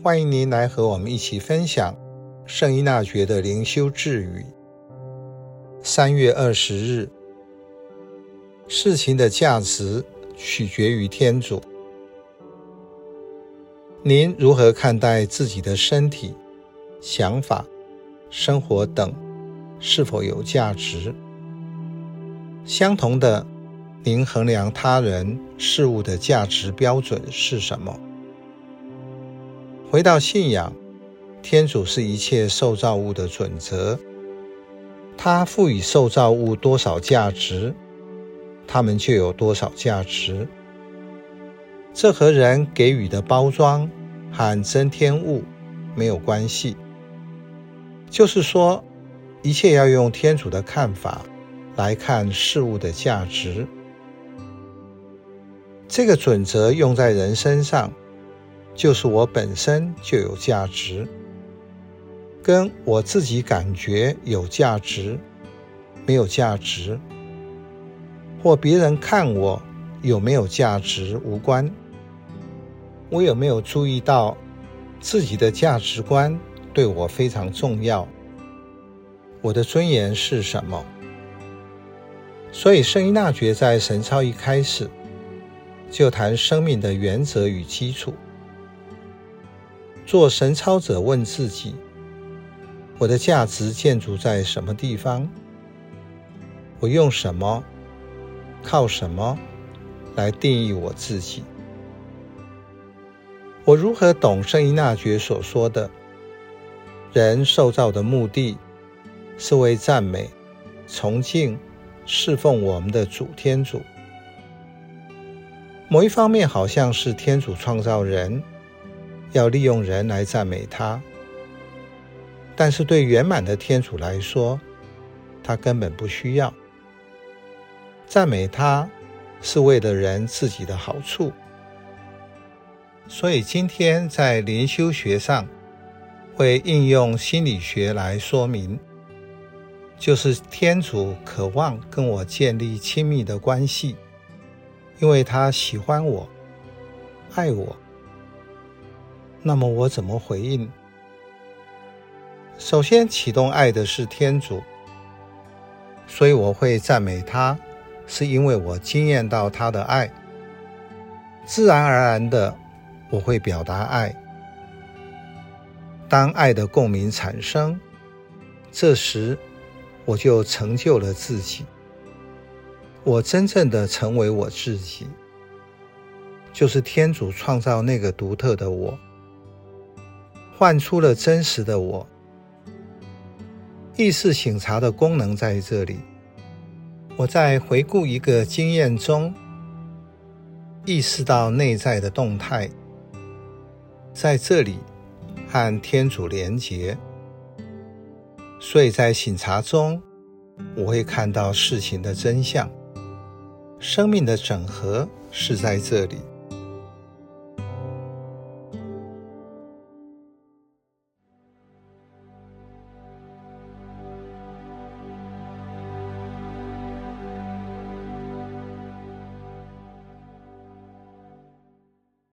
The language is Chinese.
欢迎您来和我们一起分享圣依纳爵的灵修智语。三月二十日，事情的价值取决于天主。您如何看待自己的身体、想法、生活等是否有价值？相同的，您衡量他人事物的价值标准是什么？回到信仰，天主是一切受造物的准则。他赋予受造物多少价值，他们就有多少价值。这和人给予的包装和增添物没有关系。就是说，一切要用天主的看法来看事物的价值。这个准则用在人身上。就是我本身就有价值，跟我自己感觉有价值、没有价值，或别人看我有没有价值无关。我有没有注意到自己的价值观对我非常重要？我的尊严是什么？所以圣依纳爵在神操一开始就谈生命的原则与基础。做神操者问自己：我的价值建筑在什么地方？我用什么、靠什么来定义我自己？我如何懂圣依纳爵所说的：人受造的目的是为赞美、崇敬、侍奉我们的主天主？某一方面，好像是天主创造人。要利用人来赞美他，但是对圆满的天主来说，他根本不需要赞美他，是为了人自己的好处。所以今天在灵修学上会应用心理学来说明，就是天主渴望跟我建立亲密的关系，因为他喜欢我，爱我。那么我怎么回应？首先启动爱的是天主，所以我会赞美他，是因为我惊艳到他的爱。自然而然的，我会表达爱。当爱的共鸣产生，这时我就成就了自己。我真正的成为我自己，就是天主创造那个独特的我。唤出了真实的我，意识醒察的功能在这里。我在回顾一个经验中，意识到内在的动态，在这里和天主连结。所以在醒察中，我会看到事情的真相，生命的整合是在这里。